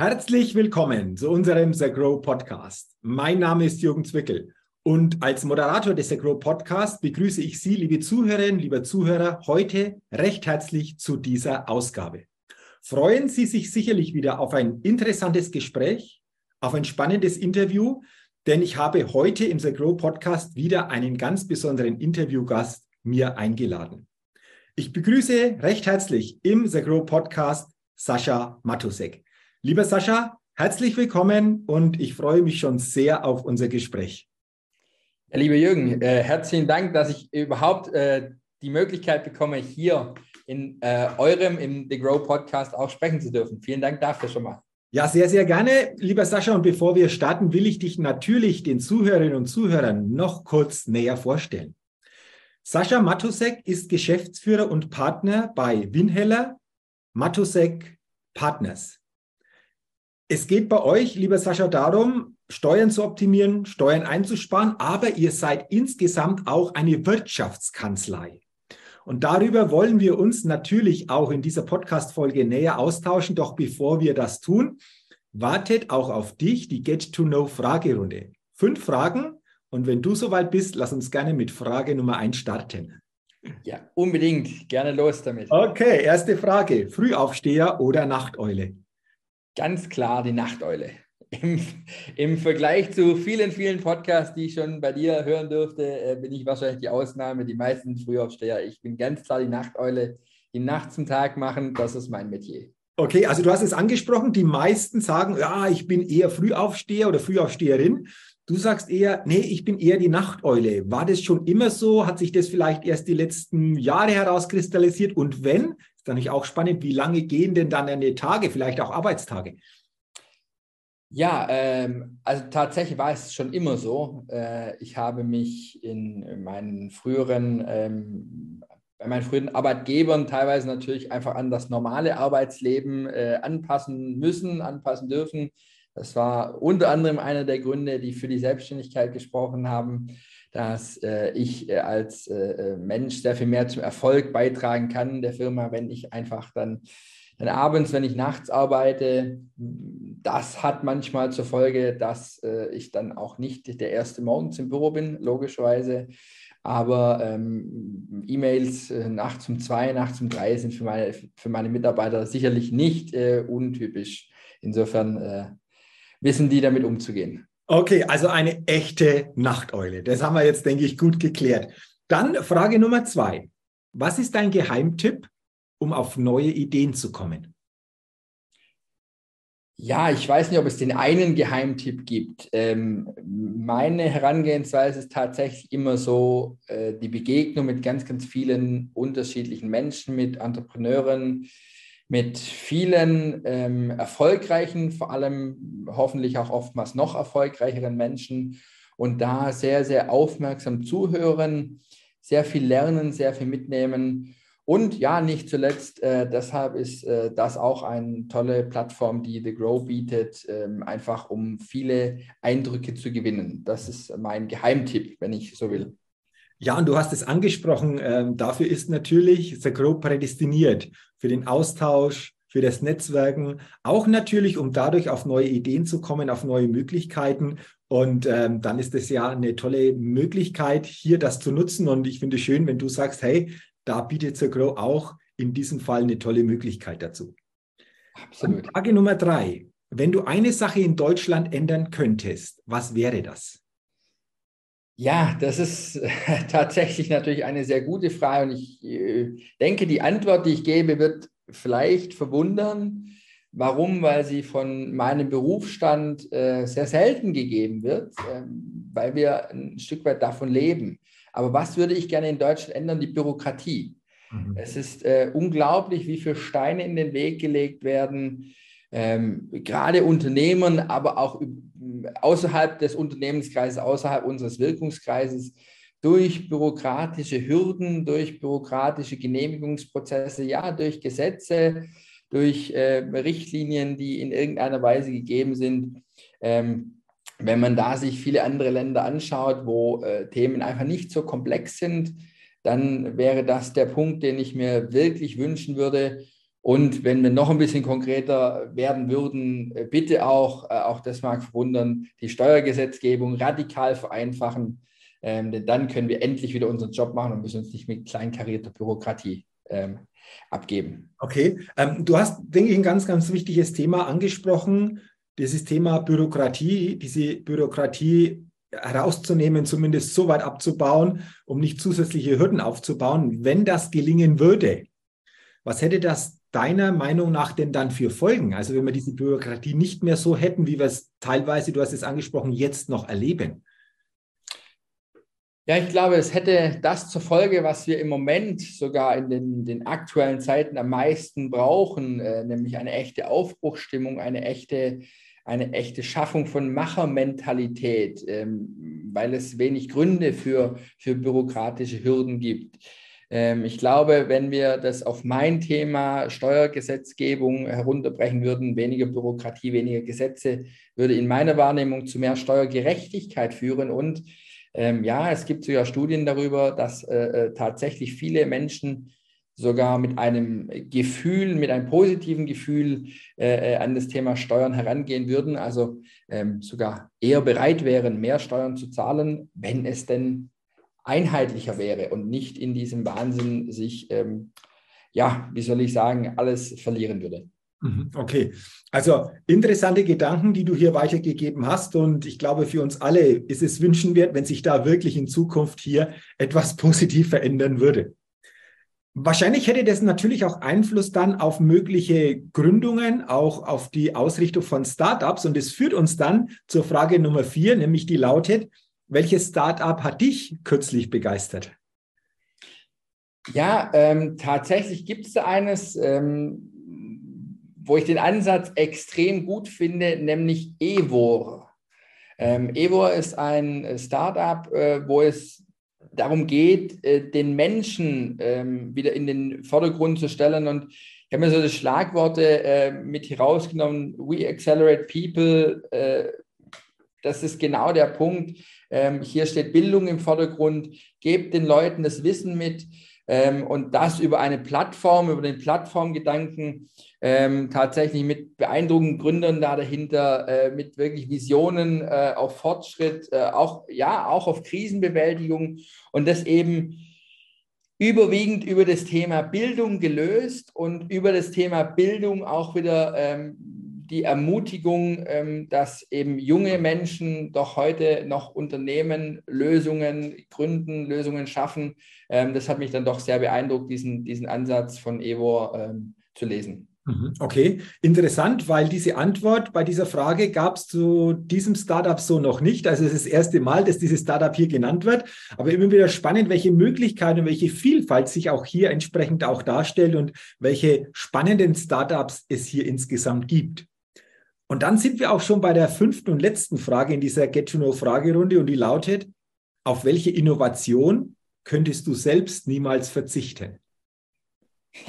Herzlich willkommen zu unserem The Grow Podcast. Mein Name ist Jürgen Zwickel und als Moderator des The Grow Podcast begrüße ich Sie, liebe Zuhörerinnen, lieber Zuhörer, heute recht herzlich zu dieser Ausgabe. Freuen Sie sich sicherlich wieder auf ein interessantes Gespräch, auf ein spannendes Interview, denn ich habe heute im The Grow Podcast wieder einen ganz besonderen Interviewgast mir eingeladen. Ich begrüße recht herzlich im The Grow Podcast Sascha Matusek. Lieber Sascha, herzlich willkommen und ich freue mich schon sehr auf unser Gespräch. Ja, lieber Jürgen, äh, herzlichen Dank, dass ich überhaupt äh, die Möglichkeit bekomme, hier in äh, eurem, im The Grow Podcast auch sprechen zu dürfen. Vielen Dank dafür schon mal. Ja, sehr, sehr gerne, lieber Sascha. Und bevor wir starten, will ich dich natürlich den Zuhörerinnen und Zuhörern noch kurz näher vorstellen. Sascha Matusek ist Geschäftsführer und Partner bei Winheller Matusek Partners. Es geht bei euch, lieber Sascha, darum, Steuern zu optimieren, Steuern einzusparen, aber ihr seid insgesamt auch eine Wirtschaftskanzlei. Und darüber wollen wir uns natürlich auch in dieser Podcast-Folge näher austauschen. Doch bevor wir das tun, wartet auch auf dich die Get-to-Know-Fragerunde. Fünf Fragen. Und wenn du soweit bist, lass uns gerne mit Frage Nummer eins starten. Ja, unbedingt. Gerne los damit. Okay, erste Frage. Frühaufsteher oder Nachteule? Ganz klar die Nachteule. Im, Im, Vergleich zu vielen, vielen Podcasts, die ich schon bei dir hören durfte, äh, bin ich wahrscheinlich die Ausnahme. Die meisten Frühaufsteher. Ich bin ganz klar die Nachteule. Die Nacht zum Tag machen, das ist mein Metier. Okay, also du hast es angesprochen, die meisten sagen, ja, ich bin eher Frühaufsteher oder Frühaufsteherin. Du sagst eher, nee, ich bin eher die Nachteule. War das schon immer so? Hat sich das vielleicht erst die letzten Jahre herauskristallisiert? Und wenn, ist natürlich auch spannend, wie lange gehen denn dann eine Tage, vielleicht auch Arbeitstage? Ja, ähm, also tatsächlich war es schon immer so. Äh, ich habe mich in meinen früheren, ähm, bei meinen früheren Arbeitgebern teilweise natürlich einfach an das normale Arbeitsleben äh, anpassen müssen, anpassen dürfen. Das war unter anderem einer der Gründe, die für die Selbstständigkeit gesprochen haben dass äh, ich äh, als äh, äh, Mensch sehr viel mehr zum Erfolg beitragen kann der Firma, wenn ich einfach dann, dann abends, wenn ich nachts arbeite, das hat manchmal zur Folge, dass äh, ich dann auch nicht der erste morgens im Büro bin, logischerweise. Aber ähm, E-Mails äh, nachts um zwei, nachts um drei sind für meine, für meine Mitarbeiter sicherlich nicht untypisch. Insofern wissen die damit umzugehen. Okay, also eine echte Nachteule. Das haben wir jetzt, denke ich, gut geklärt. Dann Frage Nummer zwei. Was ist dein Geheimtipp, um auf neue Ideen zu kommen? Ja, ich weiß nicht, ob es den einen Geheimtipp gibt. Ähm, meine Herangehensweise ist tatsächlich immer so, äh, die Begegnung mit ganz, ganz vielen unterschiedlichen Menschen, mit Entrepreneuren, mit vielen ähm, erfolgreichen, vor allem hoffentlich auch oftmals noch erfolgreicheren Menschen und da sehr, sehr aufmerksam zuhören, sehr viel lernen, sehr viel mitnehmen. Und ja, nicht zuletzt, äh, deshalb ist äh, das auch eine tolle Plattform, die The Grow bietet, äh, einfach um viele Eindrücke zu gewinnen. Das ist mein Geheimtipp, wenn ich so will. Ja, und du hast es angesprochen, ähm, dafür ist natürlich The Grow prädestiniert für den Austausch, für das Netzwerken, auch natürlich, um dadurch auf neue Ideen zu kommen, auf neue Möglichkeiten. Und ähm, dann ist es ja eine tolle Möglichkeit, hier das zu nutzen. Und ich finde es schön, wenn du sagst, hey, da bietet The Grow auch in diesem Fall eine tolle Möglichkeit dazu. Absolut. Frage Nummer drei. Wenn du eine Sache in Deutschland ändern könntest, was wäre das? Ja, das ist tatsächlich natürlich eine sehr gute Frage und ich äh, denke, die Antwort, die ich gebe, wird vielleicht verwundern. Warum? Weil sie von meinem Berufsstand äh, sehr selten gegeben wird, ähm, weil wir ein Stück weit davon leben. Aber was würde ich gerne in Deutschland ändern? Die Bürokratie. Mhm. Es ist äh, unglaublich, wie viele Steine in den Weg gelegt werden, ähm, gerade Unternehmen, aber auch außerhalb des Unternehmenskreises, außerhalb unseres Wirkungskreises durch bürokratische Hürden, durch bürokratische Genehmigungsprozesse, ja, durch Gesetze, durch äh, Richtlinien, die in irgendeiner Weise gegeben sind. Ähm, wenn man da sich viele andere Länder anschaut, wo äh, Themen einfach nicht so komplex sind, dann wäre das der Punkt, den ich mir wirklich wünschen würde. Und wenn wir noch ein bisschen konkreter werden würden, äh, bitte auch, äh, auch das mag verwundern, die Steuergesetzgebung radikal vereinfachen. Ähm, denn dann können wir endlich wieder unseren Job machen und müssen uns nicht mit kleinkarierter Bürokratie ähm, abgeben. Okay, ähm, du hast, denke ich, ein ganz, ganz wichtiges Thema angesprochen, dieses Thema Bürokratie, diese Bürokratie herauszunehmen, zumindest so weit abzubauen, um nicht zusätzliche Hürden aufzubauen. Wenn das gelingen würde, was hätte das deiner Meinung nach denn dann für Folgen? Also wenn wir diese Bürokratie nicht mehr so hätten, wie wir es teilweise, du hast es angesprochen, jetzt noch erleben? Ja, ich glaube, es hätte das zur Folge, was wir im Moment sogar in den, den aktuellen Zeiten am meisten brauchen, äh, nämlich eine echte Aufbruchstimmung, eine echte, eine echte Schaffung von Machermentalität, ähm, weil es wenig Gründe für, für bürokratische Hürden gibt. Ähm, ich glaube, wenn wir das auf mein Thema Steuergesetzgebung herunterbrechen würden, weniger Bürokratie, weniger Gesetze, würde in meiner Wahrnehmung zu mehr Steuergerechtigkeit führen. Und ähm, ja, es gibt sogar Studien darüber, dass äh, äh tatsächlich viele Menschen sogar mit einem Gefühl, mit einem positiven Gefühl äh, äh, an das Thema Steuern herangehen würden, also ähm, sogar eher bereit wären, mehr Steuern zu zahlen, wenn es denn einheitlicher wäre und nicht in diesem Wahnsinn sich, ähm, ja, wie soll ich sagen, alles verlieren würde. Mhm, okay, also interessante Gedanken, die du hier weitergegeben hast. Und ich glaube, für uns alle ist es wünschenswert, wenn sich da wirklich in Zukunft hier etwas positiv verändern würde. Wahrscheinlich hätte das natürlich auch Einfluss dann auf mögliche Gründungen, auch auf die Ausrichtung von Startups. Und es führt uns dann zur Frage Nummer vier, nämlich die lautet, welches Startup hat dich kürzlich begeistert? Ja, ähm, tatsächlich gibt es da eines, ähm, wo ich den Ansatz extrem gut finde, nämlich Evor. Ähm, Evor ist ein Startup, äh, wo es darum geht, äh, den Menschen ähm, wieder in den Vordergrund zu stellen. Und ich habe mir so die Schlagworte äh, mit herausgenommen, We Accelerate People. Das ist genau der Punkt. Ähm, hier steht Bildung im Vordergrund. Gebt den Leuten das Wissen mit ähm, und das über eine Plattform, über den Plattformgedanken, ähm, tatsächlich mit beeindruckenden Gründern da dahinter, äh, mit wirklich Visionen äh, auf Fortschritt, äh, auch, ja, auch auf Krisenbewältigung und das eben überwiegend über das Thema Bildung gelöst und über das Thema Bildung auch wieder ähm, die Ermutigung, ähm, dass eben junge Menschen doch heute noch Unternehmen, Lösungen gründen, Lösungen schaffen. Ähm, das hat mich dann doch sehr beeindruckt, diesen, diesen Ansatz von Evo ähm, zu lesen. Mhm. Okay, interessant, weil diese Antwort bei dieser Frage gab es zu diesem Startup so noch nicht. Also es ist das erste Mal, dass dieses Startup hier genannt wird. Aber immer wieder spannend, welche Möglichkeiten und welche Vielfalt sich auch hier entsprechend auch darstellt und welche spannenden Startups es hier insgesamt gibt. Und dann sind wir auch schon bei der fünften und letzten Frage in dieser Get-to-Know-Fragerunde und die lautet, auf welche Innovation könntest du selbst niemals verzichten?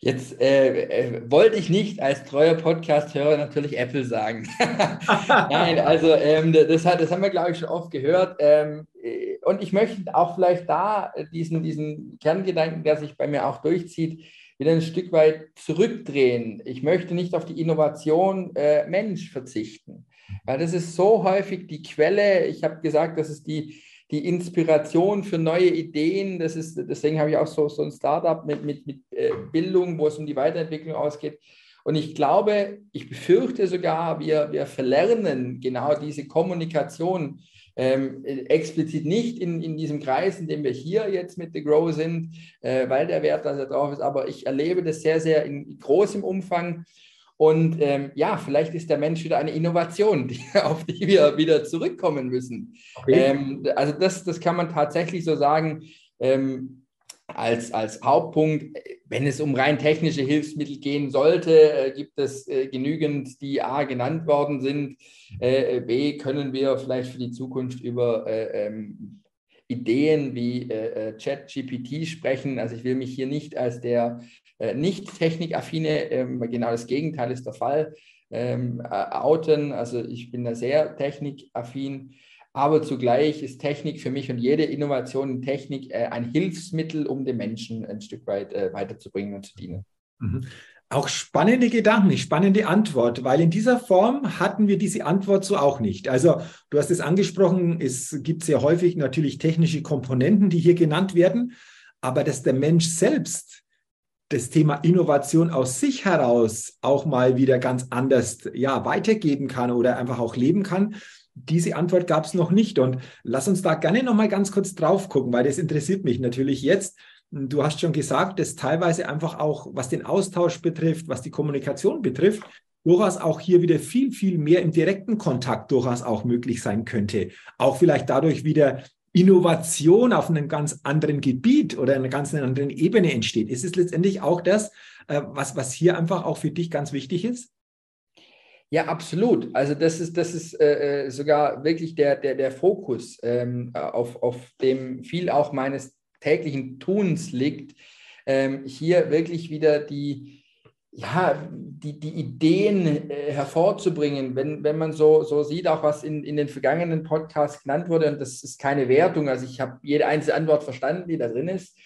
Jetzt äh, äh, wollte ich nicht als treuer Podcast-Hörer natürlich Apple sagen. Nein, also ähm, das, hat, das haben wir, glaube ich, schon oft gehört. Ähm, äh, und ich möchte auch vielleicht da diesen, diesen Kerngedanken, der sich bei mir auch durchzieht, wieder ein Stück weit zurückdrehen. Ich möchte nicht auf die Innovation äh, Mensch verzichten, weil das ist so häufig die Quelle. Ich habe gesagt, das ist die, die Inspiration für neue Ideen. Das ist, deswegen habe ich auch so, so ein Startup mit, mit, mit äh, Bildung, wo es um die Weiterentwicklung ausgeht. Und ich glaube, ich befürchte sogar, wir, wir verlernen genau diese Kommunikation ähm, explizit nicht in, in diesem Kreis, in dem wir hier jetzt mit The Grow sind, äh, weil der Wert da sehr drauf ist, aber ich erlebe das sehr, sehr in großem Umfang. Und ähm, ja, vielleicht ist der Mensch wieder eine Innovation, die, auf die wir wieder zurückkommen müssen. Okay. Ähm, also das, das kann man tatsächlich so sagen. Ähm, als, als Hauptpunkt, wenn es um rein technische Hilfsmittel gehen sollte, äh, gibt es äh, genügend, die A genannt worden sind. Äh, B können wir vielleicht für die Zukunft über äh, ähm, Ideen wie ChatGPT sprechen. Also ich will mich hier nicht als der nicht technikaffine, ähm, genau das Gegenteil ist der Fall, ähm, outen. Also ich bin da sehr technikaffin. Aber zugleich ist Technik für mich und jede Innovation in Technik äh, ein Hilfsmittel, um den Menschen ein Stück weit äh, weiterzubringen und zu dienen. Mhm. Auch spannende Gedanken, spannende Antwort, weil in dieser Form hatten wir diese Antwort so auch nicht. Also du hast es angesprochen, es gibt sehr häufig natürlich technische Komponenten, die hier genannt werden, aber dass der Mensch selbst das Thema Innovation aus sich heraus auch mal wieder ganz anders ja, weitergeben kann oder einfach auch leben kann, diese Antwort gab es noch nicht. Und lass uns da gerne noch mal ganz kurz drauf gucken, weil das interessiert mich natürlich jetzt. Du hast schon gesagt, dass teilweise einfach auch, was den Austausch betrifft, was die Kommunikation betrifft, durchaus auch hier wieder viel, viel mehr im direkten Kontakt durchaus auch möglich sein könnte. Auch vielleicht dadurch wieder Innovation auf einem ganz anderen Gebiet oder einer ganz anderen Ebene entsteht. Ist es letztendlich auch das, äh, was, was hier einfach auch für dich ganz wichtig ist? Ja, absolut. Also das ist, das ist äh, äh sogar wirklich der, der, der Fokus, ähm, auf, auf dem viel auch meines täglichen Tuns liegt, ähm, hier wirklich wieder die, ja, die, die Ideen äh, hervorzubringen. Wenn, wenn man so, so sieht, auch was in, in den vergangenen Podcasts genannt wurde, und das ist keine Wertung, also ich habe jede einzelne Antwort verstanden, die da drin ist.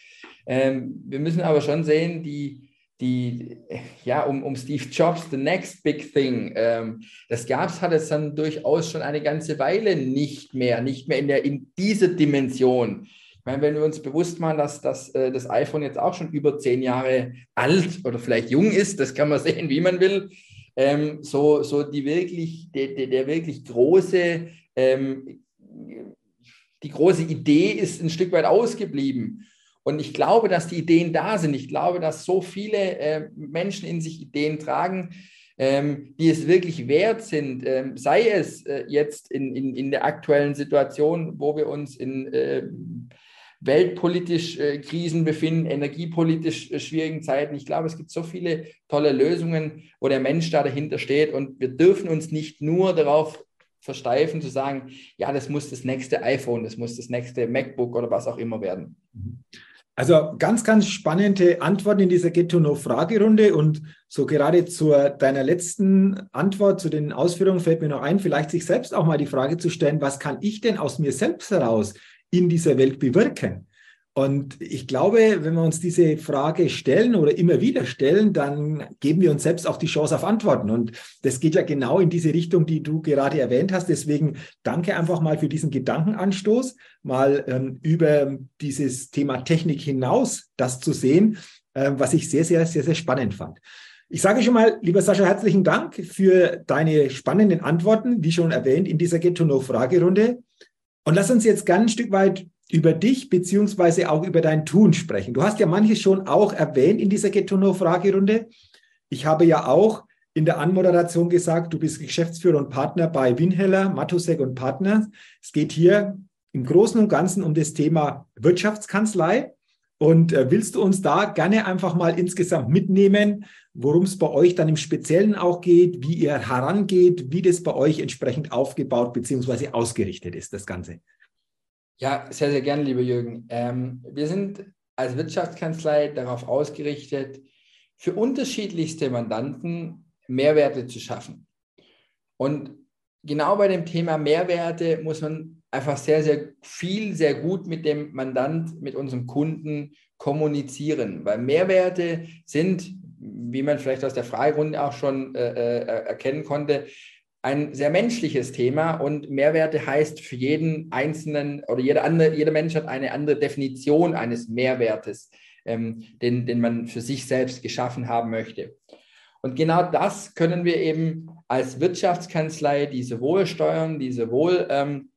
Ähm, wir müssen aber schon sehen, die, die, ja, um, um Steve Jobs, the next big thing, ähm, das gab es, hat es dann durchaus schon eine ganze Weile nicht mehr, nicht mehr in, der, in dieser Dimension meine, wenn wir uns bewusst machen, dass, dass äh, das iPhone jetzt auch schon über zehn Jahre alt oder vielleicht jung ist, das kann man sehen, wie man will, ähm, so, so die wirklich, der, der, der wirklich große, ähm, die große Idee ist ein Stück weit ausgeblieben. Und ich glaube, dass die Ideen da sind. Ich glaube, dass so viele äh, Menschen in sich Ideen tragen, ähm, die es wirklich wert sind, ähm, sei es äh, jetzt in, in, in der aktuellen Situation, wo wir uns in äh, weltpolitisch äh, Krisen befinden, energiepolitisch äh, schwierigen Zeiten. Ich glaube, es gibt so viele tolle Lösungen, wo der Mensch da dahinter steht und wir dürfen uns nicht nur darauf versteifen zu sagen, ja, das muss das nächste iPhone, das muss das nächste MacBook oder was auch immer werden. Also ganz, ganz spannende Antworten in dieser Get-to-Know-Fragerunde und so gerade zu deiner letzten Antwort, zu den Ausführungen fällt mir noch ein, vielleicht sich selbst auch mal die Frage zu stellen, was kann ich denn aus mir selbst heraus in dieser Welt bewirken? Und ich glaube, wenn wir uns diese Frage stellen oder immer wieder stellen, dann geben wir uns selbst auch die Chance auf Antworten. Und das geht ja genau in diese Richtung, die du gerade erwähnt hast. Deswegen danke einfach mal für diesen Gedankenanstoß, mal ähm, über dieses Thema Technik hinaus das zu sehen, äh, was ich sehr, sehr, sehr, sehr spannend fand. Ich sage schon mal, lieber Sascha, herzlichen Dank für deine spannenden Antworten, wie schon erwähnt, in dieser Get-to-Know-Fragerunde. Und lass uns jetzt ganz ein Stück weit über dich beziehungsweise auch über dein Tun sprechen. Du hast ja manches schon auch erwähnt in dieser Get-to-Know-Fragerunde. Ich habe ja auch in der Anmoderation gesagt, du bist Geschäftsführer und Partner bei Winheller, Matusek und Partner. Es geht hier im Großen und Ganzen um das Thema Wirtschaftskanzlei. Und äh, willst du uns da gerne einfach mal insgesamt mitnehmen, worum es bei euch dann im Speziellen auch geht, wie ihr herangeht, wie das bei euch entsprechend aufgebaut bzw. ausgerichtet ist, das Ganze? Ja, sehr, sehr gerne, lieber Jürgen. Ähm, wir sind als Wirtschaftskanzlei darauf ausgerichtet, für unterschiedlichste Mandanten Mehrwerte zu schaffen. Und genau bei dem Thema Mehrwerte muss man einfach sehr, sehr viel, sehr gut mit dem Mandant, mit unserem Kunden kommunizieren, weil Mehrwerte sind, wie man vielleicht aus der Fragerunde auch schon äh, äh erkennen konnte, ein sehr menschliches Thema und Mehrwerte heißt für jeden Einzelnen oder jeder, andere, jeder Mensch hat eine andere Definition eines Mehrwertes, ähm, den, den man für sich selbst geschaffen haben möchte. Und genau das können wir eben als Wirtschaftskanzlei, die sowohl Steuern, die sowohl ähm,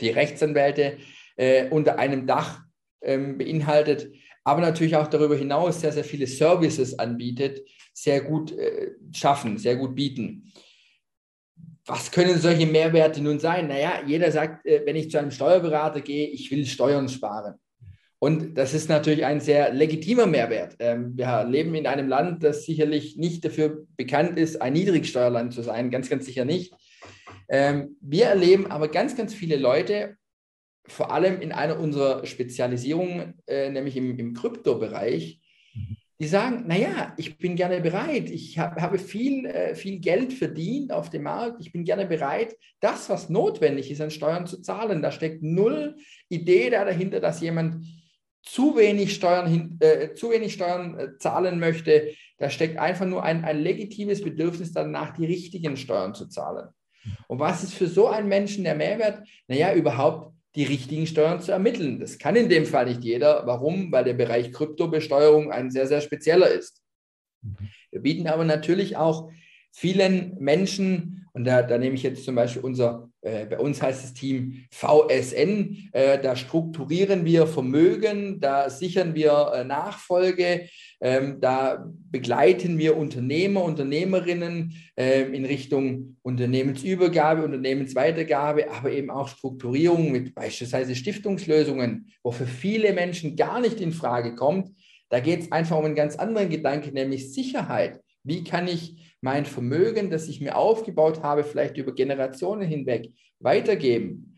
die Rechtsanwälte äh, unter einem Dach ähm, beinhaltet, aber natürlich auch darüber hinaus sehr, sehr viele Services anbietet, sehr gut äh, schaffen, sehr gut bieten was können solche Mehrwerte nun sein? Naja, jeder sagt, äh, wenn ich zu einem Steuerberater gehe, ich will Steuern sparen. Und das ist natürlich ein sehr legitimer Mehrwert. Ähm, wir leben in einem Land, das sicherlich nicht dafür bekannt ist, ein Niedrigsteuerland zu sein, ganz, ganz sicher nicht. Ähm, wir erleben aber ganz, ganz viele Leute, vor allem in einer unserer Spezialisierungen, äh, nämlich im, im Kryptobereich, die sagen, naja, ich bin gerne bereit, ich hab, habe viel, äh, viel Geld verdient auf dem Markt, ich bin gerne bereit, das, was notwendig ist, an Steuern zu zahlen. Da steckt null Idee da dahinter, dass jemand zu wenig Steuern, äh, zu wenig Steuern äh, zahlen möchte, da steckt einfach nur ein, ein legitimes Bedürfnis danach, die richtigen Steuern zu zahlen. Und was ist für so einen Menschen der Mehrwert? Naja, überhaupt die richtigen Steuern zu ermitteln. Das kann in dem Fall nicht jeder. Warum? Weil der Bereich Kryptobesteuerung ein sehr, sehr spezieller ist. Wir bieten aber natürlich auch vielen Menschen, und da, da nehme ich jetzt zum Beispiel unser, äh, bei uns heißt das Team VSN, äh, da strukturieren wir Vermögen, da sichern wir äh, Nachfolge, ähm, da begleiten wir Unternehmer, Unternehmerinnen ähm, in Richtung Unternehmensübergabe, Unternehmensweitergabe, aber eben auch Strukturierung mit beispielsweise Stiftungslösungen, wo für viele Menschen gar nicht in Frage kommt. Da geht es einfach um einen ganz anderen Gedanke, nämlich Sicherheit. Wie kann ich mein Vermögen, das ich mir aufgebaut habe, vielleicht über Generationen hinweg weitergeben?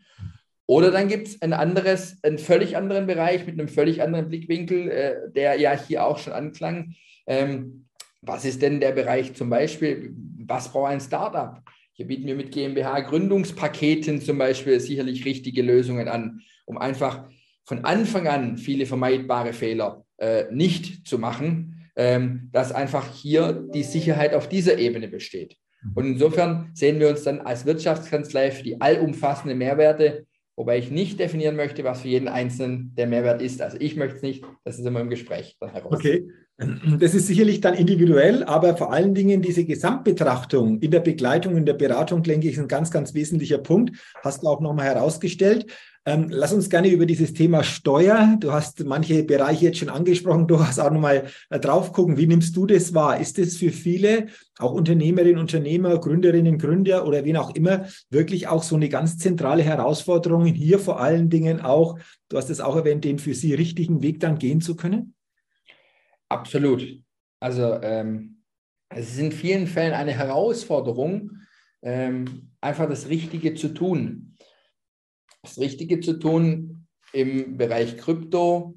Oder dann gibt es ein anderes, einen völlig anderen Bereich mit einem völlig anderen Blickwinkel, äh, der ja hier auch schon anklang. Ähm, was ist denn der Bereich zum Beispiel, was braucht ein Startup? Hier bieten wir mit GmbH-Gründungspaketen zum Beispiel sicherlich richtige Lösungen an, um einfach von Anfang an viele vermeidbare Fehler äh, nicht zu machen ähm, dass einfach hier die Sicherheit auf dieser Ebene besteht. Und insofern sehen wir uns dann als Wirtschaftskanzlei für die allumfassende Mehrwerte, wobei ich nicht definieren möchte, was für jeden Einzelnen der Mehrwert ist. Also ich möchte es nicht, das ist immer im Gespräch dann heraus. Okay. Das ist sicherlich dann individuell, aber vor allen Dingen diese Gesamtbetrachtung in der Begleitung, in der Beratung, denke ich, ist ein ganz, ganz wesentlicher Punkt. Hast du auch nochmal herausgestellt. Ähm, lass uns gerne über dieses Thema Steuer, du hast manche Bereiche jetzt schon angesprochen, du hast auch nochmal äh, drauf gucken. Wie nimmst du das wahr? Ist das für viele, auch Unternehmerinnen, Unternehmer, Gründerinnen, Gründer oder wen auch immer, wirklich auch so eine ganz zentrale Herausforderung, hier vor allen Dingen auch, du hast es auch erwähnt, den für sie richtigen Weg dann gehen zu können? Absolut. Also ähm, es ist in vielen Fällen eine Herausforderung, ähm, einfach das Richtige zu tun das Richtige zu tun im Bereich Krypto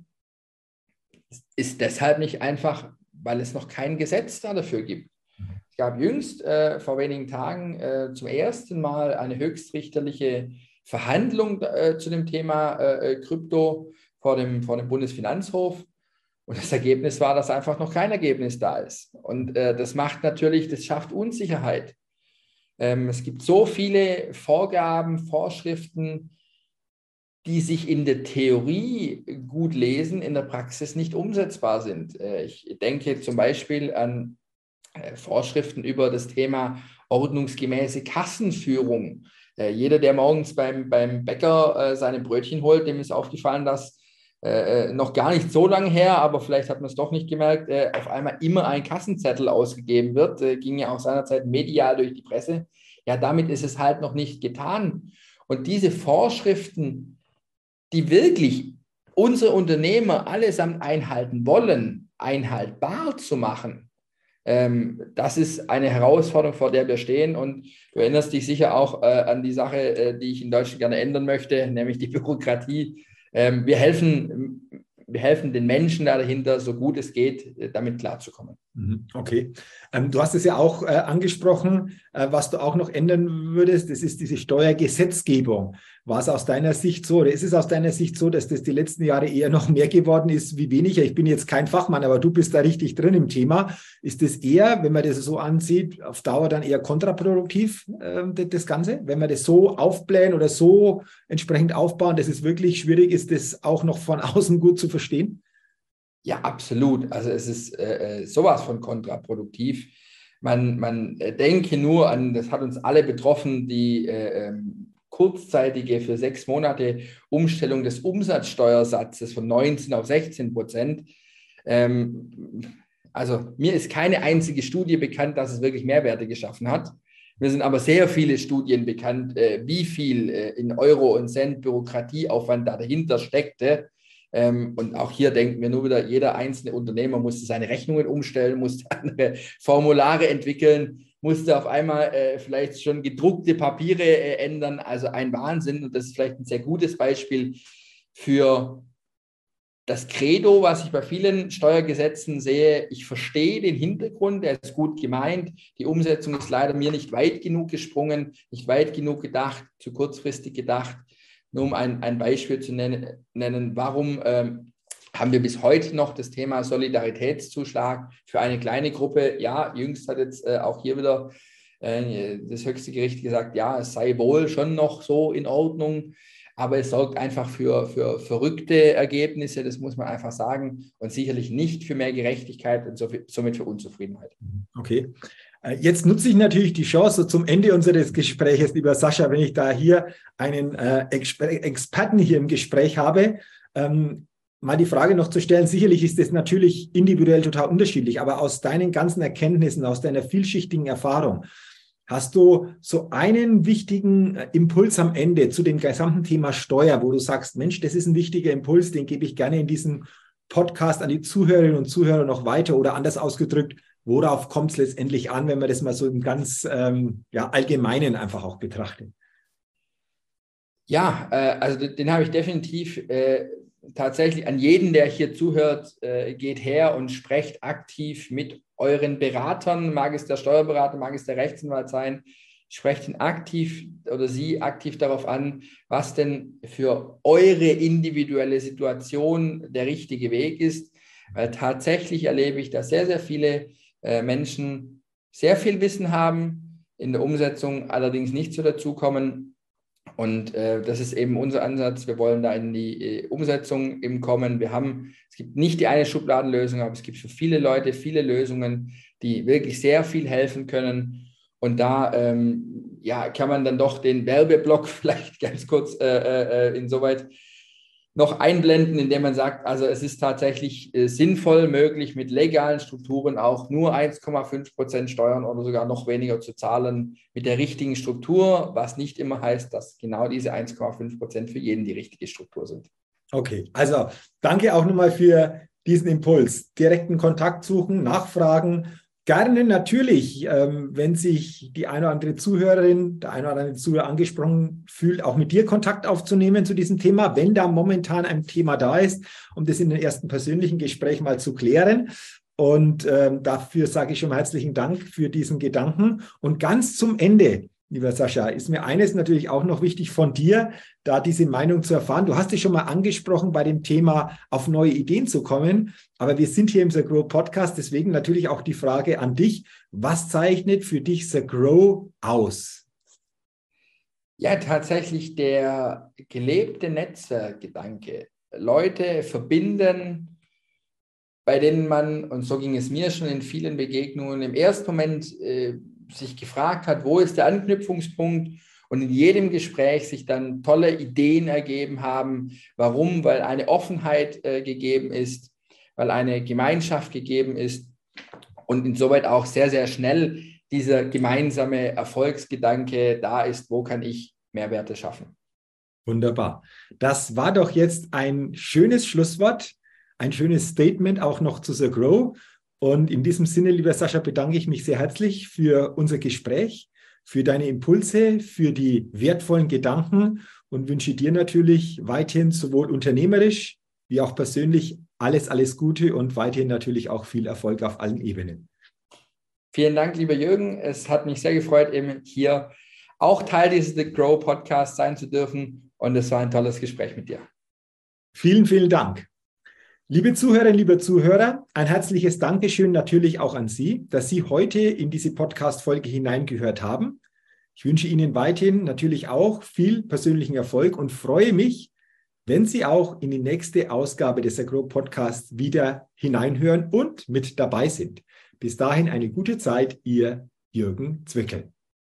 ist deshalb nicht einfach, weil es noch kein Gesetz dafür gibt. Es gab jüngst äh, vor wenigen Tagen äh, zum ersten Mal eine höchstrichterliche Verhandlung äh, zu dem Thema äh, äh, Krypto vor dem, vor dem Bundesfinanzhof. Und das Ergebnis war, dass einfach noch kein Ergebnis da ist. Und äh, das macht natürlich, das schafft Unsicherheit. Ähm, es gibt so viele Vorgaben, Vorschriften, die sich in der Theorie gut lesen, in der Praxis nicht umsetzbar sind. Äh, ich denke zum Beispiel an äh, Vorschriften über das Thema ordnungsgemäße Kassenführung. Äh, jeder, der morgens beim, beim Bäcker seine Brötchen holt, dem ist aufgefallen, dass noch gar nicht so lange her, aber vielleicht hat man es doch nicht gemerkt, auf einmal immer ein Kassenzettel ausgegeben wird. ging ja auch seinerzeit medial durch die Presse. Ja, damit ist es halt noch nicht getan. Und diese Vorschriften die wirklich unsere Unternehmer allesamt einhalten wollen, einhaltbar zu machen. Ähm, das ist eine Herausforderung, vor der wir stehen. Und du erinnerst dich sicher auch äh, an die Sache, äh, die ich in Deutschland gerne ändern möchte, nämlich die Bürokratie. Ähm, wir helfen wir helfen den Menschen da dahinter, so gut es geht, äh, damit klarzukommen. Mhm, okay. Ähm, du hast es ja auch äh, angesprochen, äh, was du auch noch ändern würdest, das ist diese Steuergesetzgebung. War es aus deiner Sicht so oder ist es aus deiner Sicht so, dass das die letzten Jahre eher noch mehr geworden ist wie weniger? Ich bin jetzt kein Fachmann, aber du bist da richtig drin im Thema. Ist das eher, wenn man das so ansieht, auf Dauer dann eher kontraproduktiv, äh, das Ganze? Wenn man das so aufblähen oder so entsprechend aufbauen, dass es wirklich schwierig ist, das auch noch von außen gut zu verstehen? Ja, absolut. Also es ist äh, äh, sowas von kontraproduktiv. Man, man äh, denke nur an, das hat uns alle betroffen, die äh, ähm, kurzzeitige für sechs Monate Umstellung des Umsatzsteuersatzes von 19 auf 16 Prozent. Ähm, also mir ist keine einzige Studie bekannt, dass es wirklich Mehrwerte geschaffen hat. Mir sind aber sehr viele Studien bekannt, äh, wie viel äh, in Euro und Cent Bürokratieaufwand da dahinter steckte. Ähm, und auch hier denken wir nur wieder, jeder einzelne Unternehmer musste seine Rechnungen umstellen, musste andere Formulare entwickeln, musste auf einmal äh, vielleicht schon gedruckte Papiere äh, ändern. Also ein Wahnsinn. Und das ist vielleicht ein sehr gutes Beispiel für das Credo, was ich bei vielen Steuergesetzen sehe. Ich verstehe den Hintergrund, der ist gut gemeint. Die Umsetzung ist leider mir nicht weit genug gesprungen, nicht weit genug gedacht, zu kurzfristig gedacht. Nur um ein, ein Beispiel zu nennen, nennen warum ähm, haben wir bis heute noch das Thema Solidaritätszuschlag für eine kleine Gruppe. Ja, jüngst hat jetzt äh, auch hier wieder äh, das höchste Gericht gesagt, ja, es sei wohl schon noch so in Ordnung, aber es sorgt einfach für, für verrückte Ergebnisse, das muss man einfach sagen, und sicherlich nicht für mehr Gerechtigkeit und somit für Unzufriedenheit. Okay. Äh, jetzt nutze ich natürlich die Chance zum Ende unseres Gesprächs, lieber Sascha, wenn ich da hier einen äh, Experten hier im Gespräch habe, ähm, mal die Frage noch zu stellen. Sicherlich ist das natürlich individuell total unterschiedlich, aber aus deinen ganzen Erkenntnissen, aus deiner vielschichtigen Erfahrung, Hast du so einen wichtigen äh, Impuls am Ende zu dem gesamten Thema Steuer, wo du sagst, Mensch, das ist ein wichtiger Impuls, den gebe ich gerne in diesem Podcast an die Zuhörerinnen und Zuhörer noch weiter oder anders ausgedrückt, worauf kommt es letztendlich an, wenn man das mal so im ganz ähm, ja, allgemeinen einfach auch betrachtet? Ja, äh, also den, den habe ich definitiv äh, tatsächlich an jeden, der hier zuhört, äh, geht her und sprecht aktiv mit euren Beratern, mag es der Steuerberater, mag es der Rechtsanwalt sein, sprecht ihn aktiv oder sie aktiv darauf an, was denn für eure individuelle Situation der richtige Weg ist. Weil tatsächlich erlebe ich, dass sehr, sehr viele äh, Menschen sehr viel Wissen haben, in der Umsetzung allerdings nicht so dazukommen, und äh, das ist eben unser Ansatz. Wir wollen da in die äh, Umsetzung eben kommen. Wir haben, es gibt nicht die eine Schubladenlösung, aber es gibt für viele Leute viele Lösungen, die wirklich sehr viel helfen können. Und da ähm, ja, kann man dann doch den Werbeblock vielleicht ganz kurz äh, äh, äh insoweit noch einblenden, indem man sagt, also es ist tatsächlich äh, sinnvoll möglich, mit legalen Strukturen auch nur 1,5 Prozent Steuern oder sogar noch weniger zu zahlen mit der richtigen Struktur, was nicht immer heißt, dass genau diese 1,5 Prozent für jeden die richtige Struktur sind. Okay, also danke auch nochmal für diesen Impuls. Direkten Kontakt suchen, nachfragen Gerne natürlich, ähm, wenn sich die eine oder andere Zuhörerin, der eine oder andere Zuhörer angesprochen fühlt, auch mit dir Kontakt aufzunehmen zu diesem Thema, wenn da momentan ein Thema da ist, um das in den ersten persönlichen Gespräch mal zu klären. Und ähm, dafür sage ich schon herzlichen Dank für diesen Gedanken. Und ganz zum Ende lieber Sascha, ist mir eines natürlich auch noch wichtig von dir, da diese Meinung zu erfahren. Du hast dich schon mal angesprochen, bei dem Thema auf neue Ideen zu kommen. Aber wir sind hier im The Grow Podcast, deswegen natürlich auch die Frage an dich. Was zeichnet für dich The Grow aus? Ja, tatsächlich der gelebte Netzwerkgedanke. Leute verbinden, bei denen man, und so ging es mir schon in vielen Begegnungen, im ersten Moment äh, sich gefragt hat, wo ist der Anknüpfungspunkt und in jedem Gespräch sich dann tolle Ideen ergeben haben. Warum? Weil eine Offenheit äh, gegeben ist, weil eine Gemeinschaft gegeben ist und insoweit auch sehr, sehr schnell dieser gemeinsame Erfolgsgedanke da ist, wo kann ich Mehrwerte schaffen. Wunderbar. Das war doch jetzt ein schönes Schlusswort, ein schönes Statement auch noch zu The Grow. Und in diesem Sinne, lieber Sascha, bedanke ich mich sehr herzlich für unser Gespräch, für deine Impulse, für die wertvollen Gedanken und wünsche dir natürlich weiterhin sowohl unternehmerisch wie auch persönlich alles, alles Gute und weiterhin natürlich auch viel Erfolg auf allen Ebenen. Vielen Dank, lieber Jürgen. Es hat mich sehr gefreut, eben hier auch Teil dieses The Grow Podcasts sein zu dürfen. Und es war ein tolles Gespräch mit dir. Vielen, vielen Dank. Liebe Zuhörerinnen, liebe Zuhörer, ein herzliches Dankeschön natürlich auch an Sie, dass Sie heute in diese Podcast-Folge hineingehört haben. Ich wünsche Ihnen weiterhin natürlich auch viel persönlichen Erfolg und freue mich, wenn Sie auch in die nächste Ausgabe des Agro Podcasts wieder hineinhören und mit dabei sind. Bis dahin eine gute Zeit, Ihr Jürgen Zwickel.